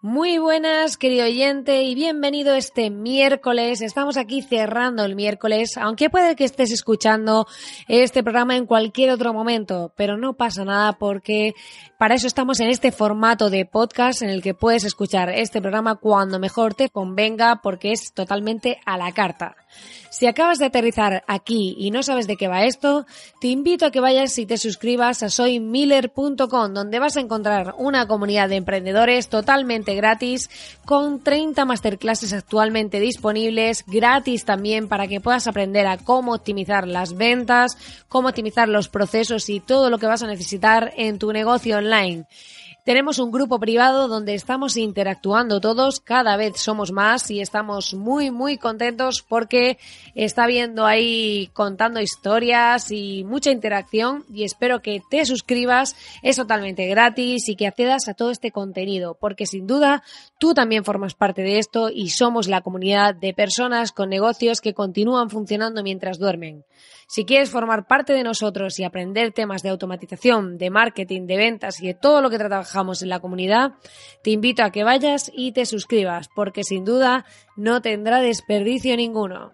Muy buenas, querido oyente, y bienvenido este miércoles. Estamos aquí cerrando el miércoles, aunque puede que estés escuchando este programa en cualquier otro momento, pero no pasa nada porque para eso estamos en este formato de podcast en el que puedes escuchar este programa cuando mejor te convenga porque es totalmente a la carta. Si acabas de aterrizar aquí y no sabes de qué va esto, te invito a que vayas y te suscribas a soymiller.com, donde vas a encontrar una comunidad de emprendedores totalmente gratis, con 30 masterclasses actualmente disponibles, gratis también para que puedas aprender a cómo optimizar las ventas, cómo optimizar los procesos y todo lo que vas a necesitar en tu negocio online. Tenemos un grupo privado donde estamos interactuando todos, cada vez somos más y estamos muy, muy contentos porque está viendo ahí contando historias y mucha interacción y espero que te suscribas, es totalmente gratis y que accedas a todo este contenido porque sin duda tú también formas parte de esto y somos la comunidad de personas con negocios que continúan funcionando mientras duermen. Si quieres formar parte de nosotros y aprender temas de automatización, de marketing, de ventas y de todo lo que trabajamos en la comunidad, te invito a que vayas y te suscribas, porque sin duda no tendrá desperdicio ninguno.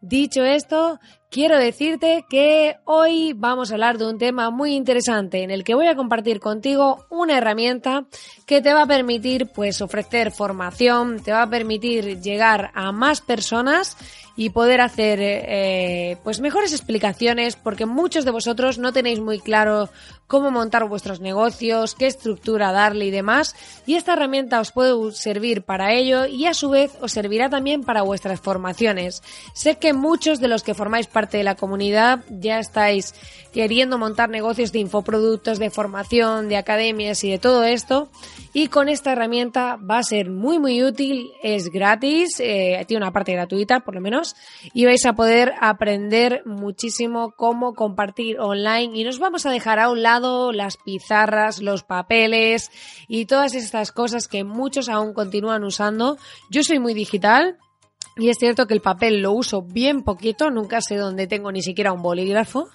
Dicho esto, quiero decirte que hoy vamos a hablar de un tema muy interesante en el que voy a compartir contigo una herramienta que te va a permitir pues ofrecer formación, te va a permitir llegar a más personas y poder hacer eh, pues mejores explicaciones porque muchos de vosotros no tenéis muy claro cómo montar vuestros negocios, qué estructura darle y demás y esta herramienta os puede servir para ello y a su vez os servirá también para vuestras formaciones. Sé que muchos de los que formáis parte de la comunidad. Ya estáis queriendo montar negocios de infoproductos, de formación, de academias y de todo esto. Y con esta herramienta va a ser muy muy útil, es gratis, eh, tiene una parte gratuita por lo menos y vais a poder aprender muchísimo cómo compartir online. Y nos vamos a dejar a un lado las pizarras, los papeles y todas estas cosas que muchos aún continúan usando. Yo soy muy digital, y es cierto que el papel lo uso bien poquito, nunca sé dónde tengo ni siquiera un bolígrafo.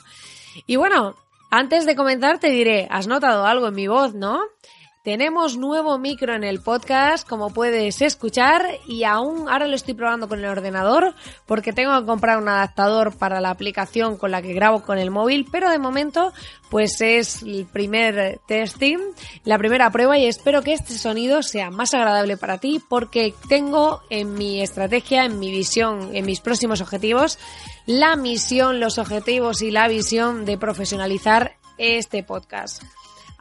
Y bueno, antes de comenzar te diré, has notado algo en mi voz, ¿no? Tenemos nuevo micro en el podcast, como puedes escuchar, y aún ahora lo estoy probando con el ordenador porque tengo que comprar un adaptador para la aplicación con la que grabo con el móvil, pero de momento pues es el primer testing, la primera prueba y espero que este sonido sea más agradable para ti porque tengo en mi estrategia, en mi visión, en mis próximos objetivos, la misión, los objetivos y la visión de profesionalizar este podcast.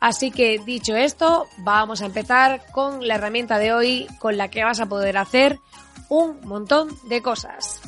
Así que dicho esto, vamos a empezar con la herramienta de hoy con la que vas a poder hacer un montón de cosas.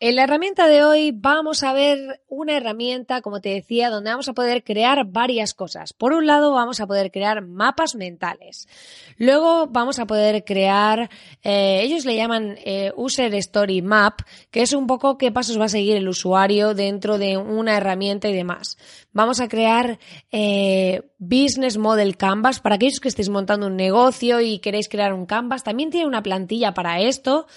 En la herramienta de hoy vamos a ver una herramienta, como te decía, donde vamos a poder crear varias cosas. Por un lado, vamos a poder crear mapas mentales. Luego vamos a poder crear, eh, ellos le llaman eh, User Story Map, que es un poco qué pasos va a seguir el usuario dentro de una herramienta y demás. Vamos a crear eh, Business Model Canvas para aquellos que estéis montando un negocio y queréis crear un Canvas. También tiene una plantilla para esto.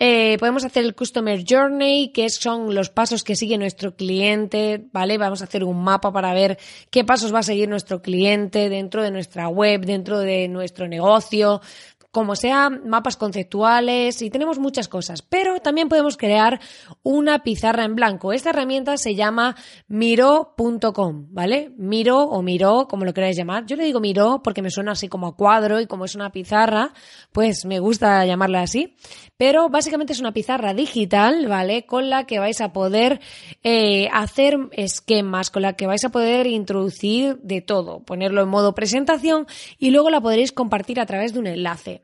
Eh, podemos hacer el Customer Journey, que son los pasos que sigue nuestro cliente, ¿vale? Vamos a hacer un mapa para ver qué pasos va a seguir nuestro cliente dentro de nuestra web, dentro de nuestro negocio como sea, mapas conceptuales y tenemos muchas cosas, pero también podemos crear una pizarra en blanco. Esta herramienta se llama miro.com, ¿vale? Miro o miro, como lo queráis llamar. Yo le digo miro porque me suena así como a cuadro y como es una pizarra, pues me gusta llamarla así. Pero básicamente es una pizarra digital, ¿vale? Con la que vais a poder eh, hacer esquemas, con la que vais a poder introducir de todo, ponerlo en modo presentación y luego la podréis compartir a través de un enlace.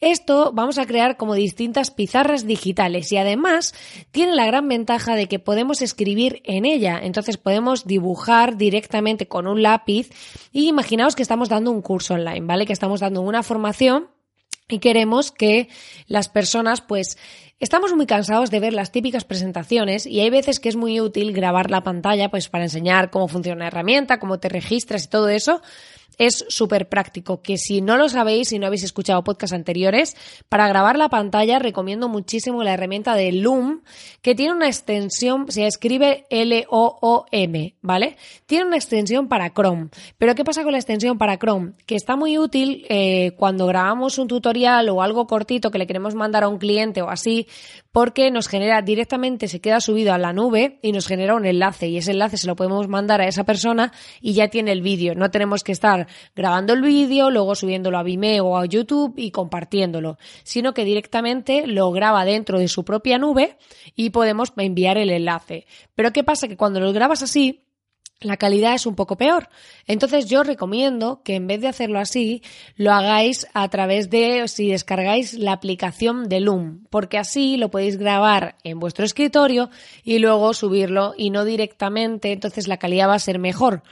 Esto vamos a crear como distintas pizarras digitales y además tiene la gran ventaja de que podemos escribir en ella. Entonces podemos dibujar directamente con un lápiz y imaginaos que estamos dando un curso online, ¿vale? Que estamos dando una formación y queremos que las personas pues Estamos muy cansados de ver las típicas presentaciones y hay veces que es muy útil grabar la pantalla pues para enseñar cómo funciona la herramienta, cómo te registras y todo eso, es súper práctico, que si no lo sabéis, si no habéis escuchado podcasts anteriores, para grabar la pantalla recomiendo muchísimo la herramienta de Loom, que tiene una extensión, se escribe L-O-O-M, ¿vale? Tiene una extensión para Chrome. Pero ¿qué pasa con la extensión para Chrome? Que está muy útil eh, cuando grabamos un tutorial o algo cortito que le queremos mandar a un cliente o así, porque nos genera directamente, se queda subido a la nube y nos genera un enlace y ese enlace se lo podemos mandar a esa persona y ya tiene el vídeo. No tenemos que estar grabando el vídeo, luego subiéndolo a Vimeo o a YouTube y compartiéndolo, sino que directamente lo graba dentro de su propia nube y podemos enviar el enlace. Pero ¿qué pasa? Que cuando lo grabas así, la calidad es un poco peor. Entonces yo recomiendo que en vez de hacerlo así, lo hagáis a través de, si descargáis la aplicación de Loom, porque así lo podéis grabar en vuestro escritorio y luego subirlo y no directamente, entonces la calidad va a ser mejor.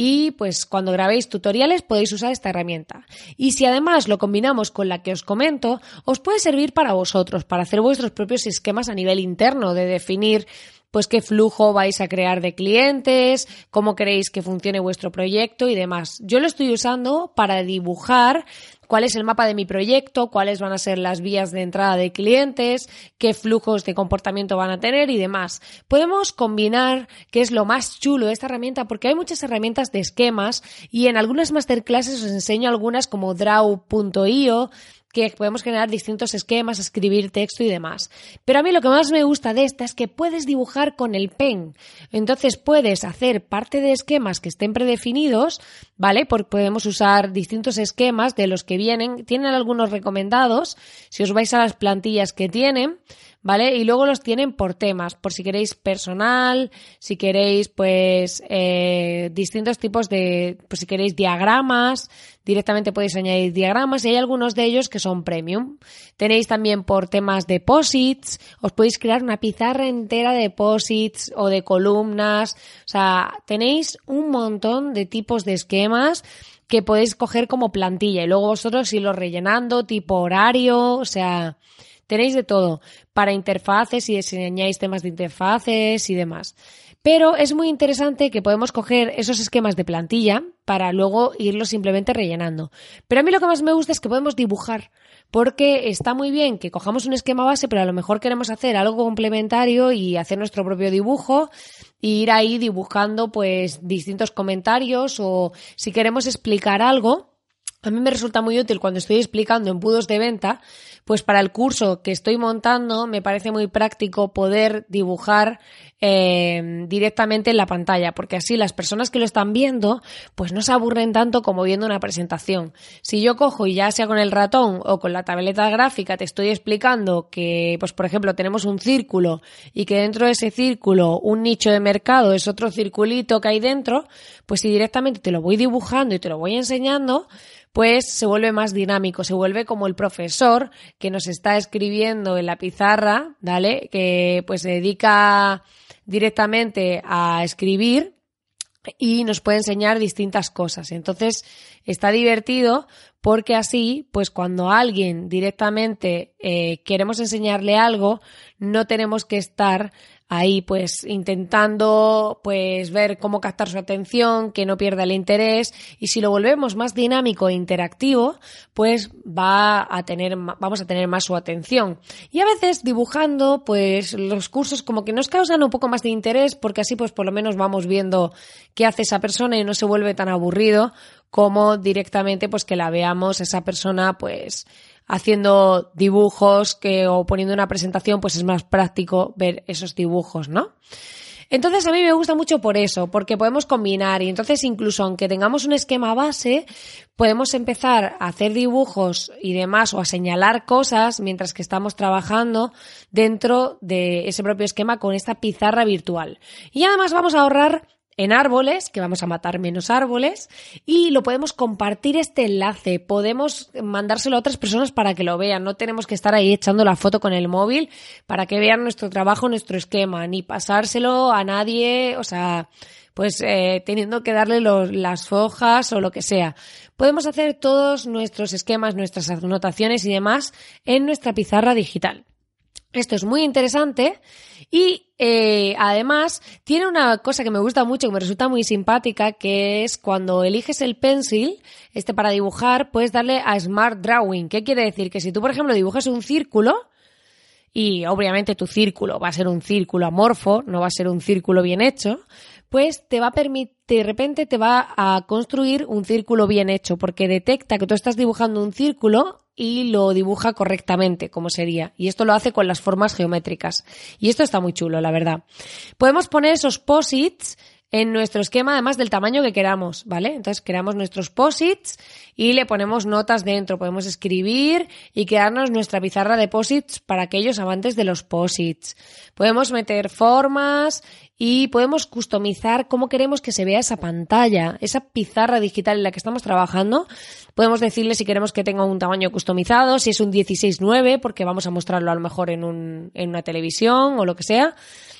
Y pues cuando grabéis tutoriales podéis usar esta herramienta. Y si además lo combinamos con la que os comento, os puede servir para vosotros, para hacer vuestros propios esquemas a nivel interno, de definir pues qué flujo vais a crear de clientes, cómo queréis que funcione vuestro proyecto y demás. Yo lo estoy usando para dibujar cuál es el mapa de mi proyecto, cuáles van a ser las vías de entrada de clientes, qué flujos de comportamiento van a tener y demás. Podemos combinar, que es lo más chulo de esta herramienta, porque hay muchas herramientas de esquemas y en algunas masterclasses os enseño algunas como draw.io que podemos generar distintos esquemas, escribir texto y demás. Pero a mí lo que más me gusta de esta es que puedes dibujar con el pen. Entonces puedes hacer parte de esquemas que estén predefinidos, ¿vale? Porque podemos usar distintos esquemas de los que vienen. Tienen algunos recomendados. Si os vais a las plantillas que tienen, ¿vale? Y luego los tienen por temas, por si queréis personal, si queréis pues eh, distintos tipos de, pues si queréis diagramas, directamente podéis añadir diagramas y hay algunos de ellos que son premium. Tenéis también por temas de posits, os podéis crear una pizarra entera de posits o de columnas, o sea, tenéis un montón de tipos de esquemas que podéis coger como plantilla y luego vosotros irlo rellenando tipo horario, o sea, Tenéis de todo para interfaces y diseñáis temas de interfaces y demás. Pero es muy interesante que podemos coger esos esquemas de plantilla para luego irlos simplemente rellenando. Pero a mí lo que más me gusta es que podemos dibujar, porque está muy bien que cojamos un esquema base, pero a lo mejor queremos hacer algo complementario y hacer nuestro propio dibujo e ir ahí dibujando pues distintos comentarios o si queremos explicar algo, a mí me resulta muy útil cuando estoy explicando embudos de venta, pues para el curso que estoy montando me parece muy práctico poder dibujar eh, directamente en la pantalla, porque así las personas que lo están viendo, pues no se aburren tanto como viendo una presentación. Si yo cojo y ya sea con el ratón o con la tableta gráfica te estoy explicando que, pues por ejemplo, tenemos un círculo y que dentro de ese círculo un nicho de mercado es otro circulito que hay dentro, pues si directamente te lo voy dibujando y te lo voy enseñando, pues se vuelve más dinámico, se vuelve como el profesor que nos está escribiendo en la pizarra, ¿vale? Que pues se dedica directamente a escribir y nos puede enseñar distintas cosas. Entonces, está divertido porque así, pues cuando alguien directamente eh, queremos enseñarle algo, no tenemos que estar ahí pues intentando pues ver cómo captar su atención, que no pierda el interés y si lo volvemos más dinámico e interactivo, pues va a tener vamos a tener más su atención. Y a veces dibujando, pues los cursos como que nos causan un poco más de interés porque así pues por lo menos vamos viendo qué hace esa persona y no se vuelve tan aburrido como directamente pues que la veamos esa persona pues haciendo dibujos que, o poniendo una presentación, pues es más práctico ver esos dibujos, ¿no? Entonces a mí me gusta mucho por eso, porque podemos combinar y entonces incluso aunque tengamos un esquema base, podemos empezar a hacer dibujos y demás o a señalar cosas mientras que estamos trabajando dentro de ese propio esquema con esta pizarra virtual. Y además vamos a ahorrar en árboles, que vamos a matar menos árboles, y lo podemos compartir este enlace, podemos mandárselo a otras personas para que lo vean, no tenemos que estar ahí echando la foto con el móvil para que vean nuestro trabajo, nuestro esquema, ni pasárselo a nadie, o sea, pues eh, teniendo que darle las hojas o lo que sea. Podemos hacer todos nuestros esquemas, nuestras anotaciones y demás en nuestra pizarra digital. Esto es muy interesante y eh, además tiene una cosa que me gusta mucho, que me resulta muy simpática, que es cuando eliges el pencil, este para dibujar, puedes darle a Smart Drawing. ¿Qué quiere decir? Que si tú, por ejemplo, dibujas un círculo, y obviamente tu círculo va a ser un círculo amorfo, no va a ser un círculo bien hecho, pues te va a permitir, de repente te va a construir un círculo bien hecho, porque detecta que tú estás dibujando un círculo y lo dibuja correctamente, como sería. Y esto lo hace con las formas geométricas. Y esto está muy chulo, la verdad. Podemos poner esos posits en nuestro esquema, además del tamaño que queramos, ¿vale? Entonces creamos nuestros posits y le ponemos notas dentro. Podemos escribir y crearnos nuestra pizarra de posits para aquellos amantes de los posits. Podemos meter formas y podemos customizar cómo queremos que se vea esa pantalla, esa pizarra digital en la que estamos trabajando. Podemos decirle si queremos que tenga un tamaño customizado, si es un 16.9, porque vamos a mostrarlo a lo mejor en, un, en una televisión o lo que sea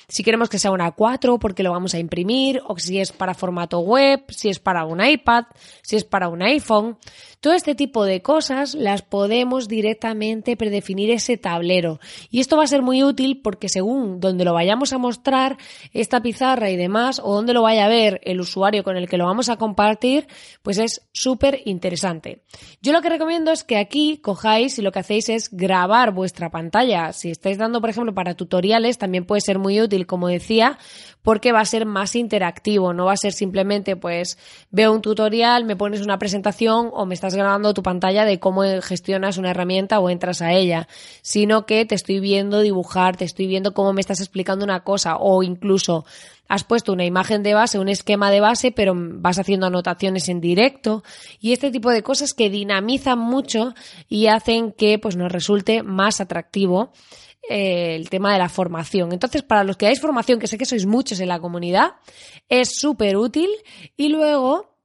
si queremos que sea una 4 porque lo vamos a imprimir, o si es para formato web, si es para un iPad, si es para un iPhone. Todo este tipo de cosas las podemos directamente predefinir ese tablero. Y esto va a ser muy útil porque según donde lo vayamos a mostrar, esta pizarra y demás, o donde lo vaya a ver el usuario con el que lo vamos a compartir, pues es súper interesante. Yo lo que recomiendo es que aquí cojáis y lo que hacéis es grabar vuestra pantalla. Si estáis dando, por ejemplo, para tutoriales, también puede ser muy útil, como decía, porque va a ser más interactivo, no va a ser simplemente pues veo un tutorial, me pones una presentación o me estás grabando tu pantalla de cómo gestionas una herramienta o entras a ella, sino que te estoy viendo dibujar, te estoy viendo cómo me estás explicando una cosa o incluso has puesto una imagen de base, un esquema de base, pero vas haciendo anotaciones en directo y este tipo de cosas que dinamizan mucho y hacen que pues nos resulte más atractivo eh, el tema de la formación. Entonces, para los que dais formación, que sé que sois muchos en la comunidad, es súper útil. Y luego,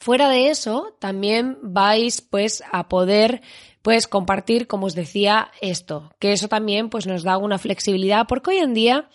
fuera de eso, también vais pues a poder pues compartir, como os decía, esto, que eso también pues nos da una flexibilidad, porque hoy en día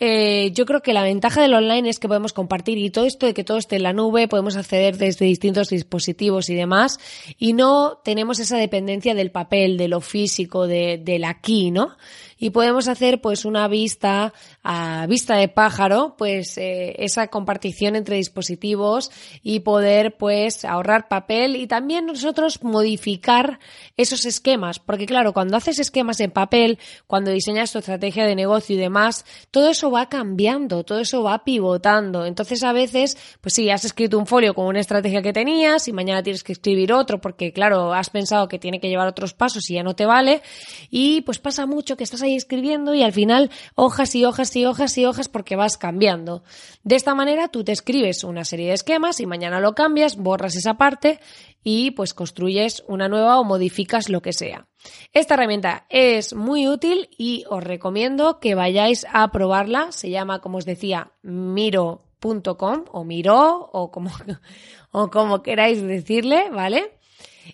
eh, yo creo que la ventaja del online es que podemos compartir y todo esto de que todo esté en la nube, podemos acceder desde distintos dispositivos y demás, y no tenemos esa dependencia del papel, de lo físico, de, del aquí, ¿no? Y podemos hacer pues una vista a vista de pájaro, pues eh, esa compartición entre dispositivos y poder pues ahorrar papel y también nosotros modificar esos esquemas, porque claro, cuando haces esquemas en papel, cuando diseñas tu estrategia de negocio y demás, todo eso va cambiando, todo eso va pivotando. Entonces a veces, pues sí, has escrito un folio con una estrategia que tenías y mañana tienes que escribir otro porque claro, has pensado que tiene que llevar otros pasos y ya no te vale y pues pasa mucho que estás ahí escribiendo y al final hojas y hojas y hojas y hojas porque vas cambiando. De esta manera tú te escribes una serie de esquemas y mañana lo cambias, borras esa parte y pues construyes una nueva o modificas lo que sea. Esta herramienta es muy útil y os recomiendo que vayáis a probarla. Se llama, como os decía, miro.com o miro o como, o como queráis decirle, ¿vale?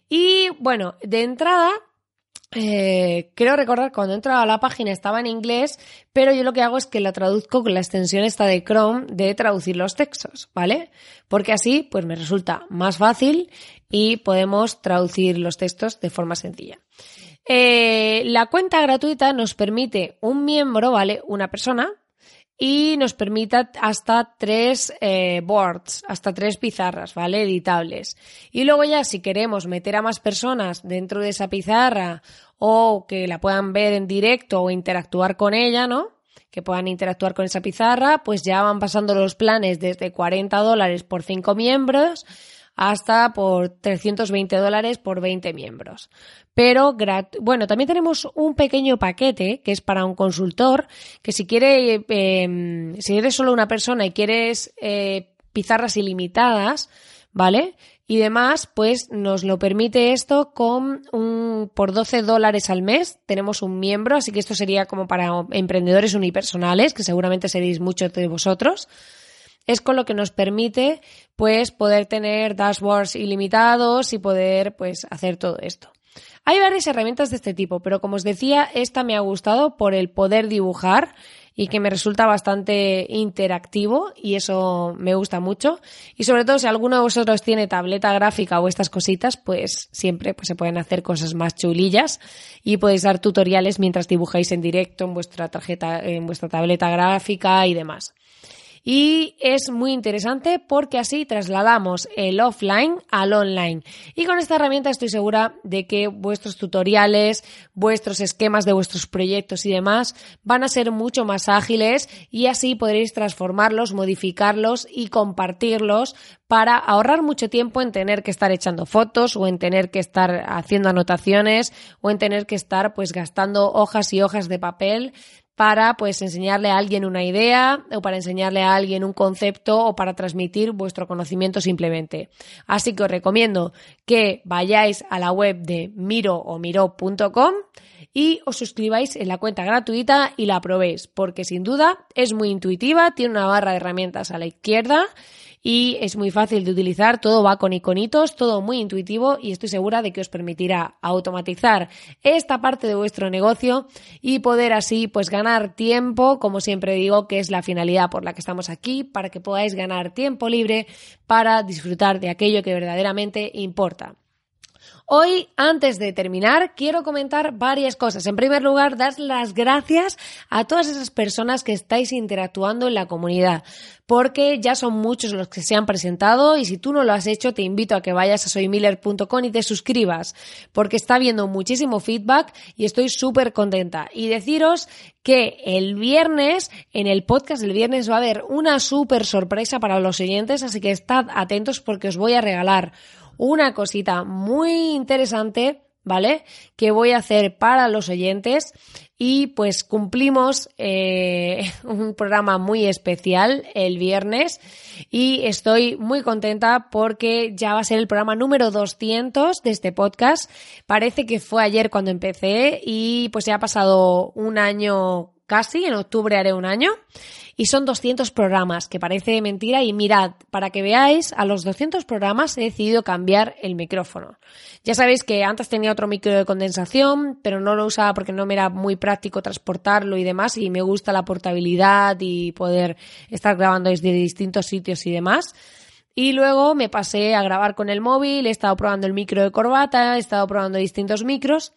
Y bueno, de entrada eh, creo recordar cuando entro a la página estaba en inglés, pero yo lo que hago es que la traduzco con la extensión esta de Chrome de traducir los textos, ¿vale? Porque así pues me resulta más fácil y podemos traducir los textos de forma sencilla. Eh, la cuenta gratuita nos permite un miembro, ¿vale? Una persona, y nos permita hasta tres eh, boards, hasta tres pizarras, ¿vale? Editables. Y luego ya si queremos meter a más personas dentro de esa pizarra o que la puedan ver en directo o interactuar con ella, ¿no? Que puedan interactuar con esa pizarra, pues ya van pasando los planes desde 40 dólares por cinco miembros hasta por 320 dólares por 20 miembros. Pero, bueno, también tenemos un pequeño paquete que es para un consultor que si quiere, em, si eres solo una persona y quieres eh, pizarras ilimitadas, ¿vale? Y demás, pues nos lo permite esto con un, por 12 dólares al mes. Tenemos un miembro, así que esto sería como para emprendedores unipersonales, que seguramente seréis muchos de vosotros. es con lo que nos permite pues poder tener dashboards ilimitados y poder pues hacer todo esto. Hay varias herramientas de este tipo, pero como os decía, esta me ha gustado por el poder dibujar y que me resulta bastante interactivo y eso me gusta mucho. Y sobre todo si alguno de vosotros tiene tableta gráfica o estas cositas, pues siempre pues, se pueden hacer cosas más chulillas y podéis dar tutoriales mientras dibujáis en directo en vuestra tarjeta, en vuestra tableta gráfica y demás. Y es muy interesante porque así trasladamos el offline al online. Y con esta herramienta estoy segura de que vuestros tutoriales, vuestros esquemas de vuestros proyectos y demás van a ser mucho más ágiles y así podréis transformarlos, modificarlos y compartirlos para ahorrar mucho tiempo en tener que estar echando fotos o en tener que estar haciendo anotaciones o en tener que estar pues gastando hojas y hojas de papel para pues enseñarle a alguien una idea o para enseñarle a alguien un concepto o para transmitir vuestro conocimiento simplemente. Así que os recomiendo que vayáis a la web de miro o miro.com y os suscribáis en la cuenta gratuita y la probéis porque sin duda es muy intuitiva, tiene una barra de herramientas a la izquierda y es muy fácil de utilizar, todo va con iconitos, todo muy intuitivo y estoy segura de que os permitirá automatizar esta parte de vuestro negocio y poder así pues ganar tiempo, como siempre digo, que es la finalidad por la que estamos aquí, para que podáis ganar tiempo libre para disfrutar de aquello que verdaderamente importa. Hoy, antes de terminar, quiero comentar varias cosas. En primer lugar, dar las gracias a todas esas personas que estáis interactuando en la comunidad, porque ya son muchos los que se han presentado y si tú no lo has hecho, te invito a que vayas a soymiller.com y te suscribas, porque está habiendo muchísimo feedback y estoy súper contenta. Y deciros que el viernes, en el podcast del viernes, va a haber una súper sorpresa para los oyentes, así que estad atentos porque os voy a regalar una cosita muy interesante, ¿vale? Que voy a hacer para los oyentes y pues cumplimos eh, un programa muy especial el viernes y estoy muy contenta porque ya va a ser el programa número 200 de este podcast. Parece que fue ayer cuando empecé y pues ya ha pasado un año casi, en octubre haré un año y son 200 programas, que parece mentira. Y mirad, para que veáis, a los 200 programas he decidido cambiar el micrófono. Ya sabéis que antes tenía otro micro de condensación, pero no lo usaba porque no me era muy práctico transportarlo y demás. Y me gusta la portabilidad y poder estar grabando desde distintos sitios y demás. Y luego me pasé a grabar con el móvil, he estado probando el micro de corbata, he estado probando distintos micros.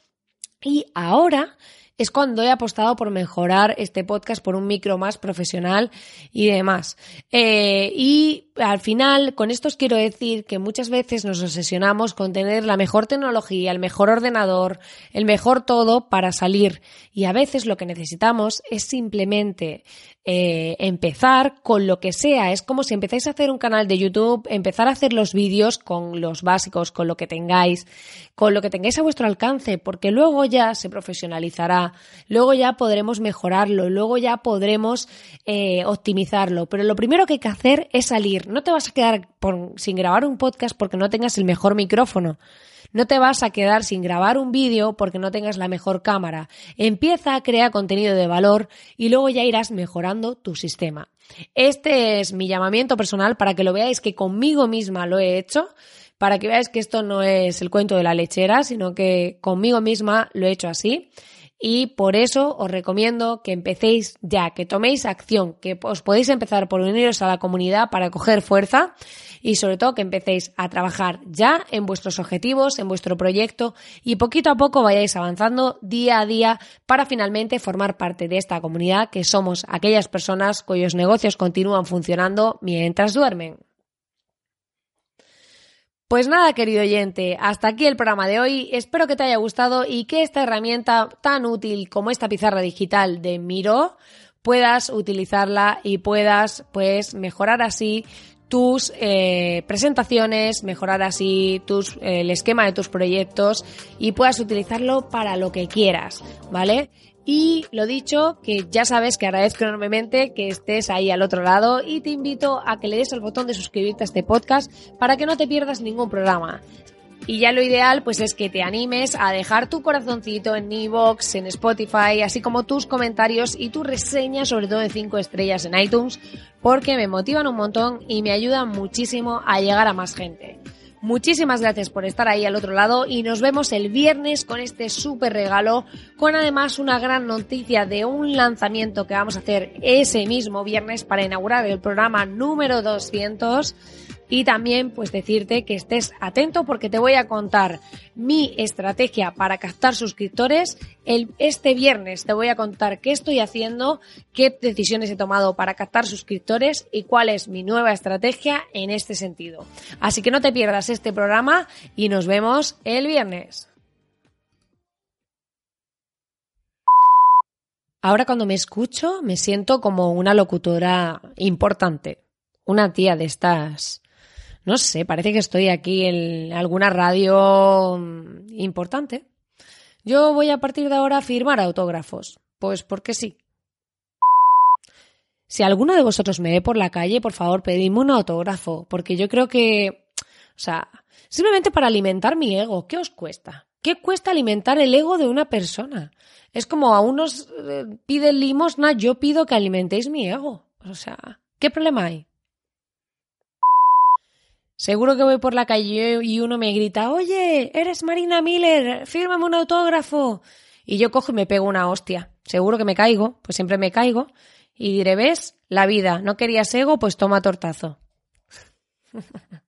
Y ahora es cuando he apostado por mejorar este podcast por un micro más profesional y demás. Eh, y al final, con esto os quiero decir que muchas veces nos obsesionamos con tener la mejor tecnología, el mejor ordenador, el mejor todo para salir. Y a veces lo que necesitamos es simplemente eh, empezar con lo que sea. Es como si empezáis a hacer un canal de YouTube, empezar a hacer los vídeos con los básicos, con lo que tengáis, con lo que tengáis a vuestro alcance, porque luego ya se profesionalizará, luego ya podremos mejorarlo, luego ya podremos eh, optimizarlo. Pero lo primero que hay que hacer es salir. No te vas a quedar sin grabar un podcast porque no tengas el mejor micrófono. No te vas a quedar sin grabar un vídeo porque no tengas la mejor cámara. Empieza a crear contenido de valor y luego ya irás mejorando tu sistema. Este es mi llamamiento personal para que lo veáis que conmigo misma lo he hecho, para que veáis que esto no es el cuento de la lechera, sino que conmigo misma lo he hecho así y por eso os recomiendo que empecéis ya, que toméis acción, que os podéis empezar por uniros a la comunidad para coger fuerza y sobre todo que empecéis a trabajar ya en vuestros objetivos, en vuestro proyecto y poquito a poco vayáis avanzando día a día para finalmente formar parte de esta comunidad que somos aquellas personas cuyos negocios continúan funcionando mientras duermen. Pues nada, querido oyente, hasta aquí el programa de hoy. Espero que te haya gustado y que esta herramienta tan útil como esta pizarra digital de Miro puedas utilizarla y puedas pues mejorar así tus eh, presentaciones, mejorar así tus, el esquema de tus proyectos y puedas utilizarlo para lo que quieras, ¿vale? Y lo dicho, que ya sabes que agradezco enormemente que estés ahí al otro lado y te invito a que le des al botón de suscribirte a este podcast para que no te pierdas ningún programa. Y ya lo ideal pues es que te animes a dejar tu corazoncito en Evox, en Spotify, así como tus comentarios y tu reseña, sobre todo de 5 estrellas en iTunes, porque me motivan un montón y me ayudan muchísimo a llegar a más gente. Muchísimas gracias por estar ahí al otro lado y nos vemos el viernes con este súper regalo, con además una gran noticia de un lanzamiento que vamos a hacer ese mismo viernes para inaugurar el programa número 200 y también pues decirte que estés atento porque te voy a contar mi estrategia para captar suscriptores. El, este viernes te voy a contar qué estoy haciendo, qué decisiones he tomado para captar suscriptores y cuál es mi nueva estrategia en este sentido. Así que no te pierdas este programa y nos vemos el viernes. Ahora cuando me escucho me siento como una locutora importante, una tía de estas no sé, parece que estoy aquí en alguna radio mm, importante. Yo voy a partir de ahora a firmar autógrafos. Pues porque sí. Si alguno de vosotros me ve por la calle, por favor, pedidme un autógrafo, porque yo creo que, o sea, simplemente para alimentar mi ego, ¿qué os cuesta? ¿Qué cuesta alimentar el ego de una persona? Es como a unos eh, piden limosna, yo pido que alimentéis mi ego. O sea, ¿qué problema hay? Seguro que voy por la calle y uno me grita, oye, eres Marina Miller, fírmame un autógrafo. Y yo cojo y me pego una hostia. Seguro que me caigo, pues siempre me caigo. Y diré, ¿ves? La vida, no querías ego, pues toma tortazo.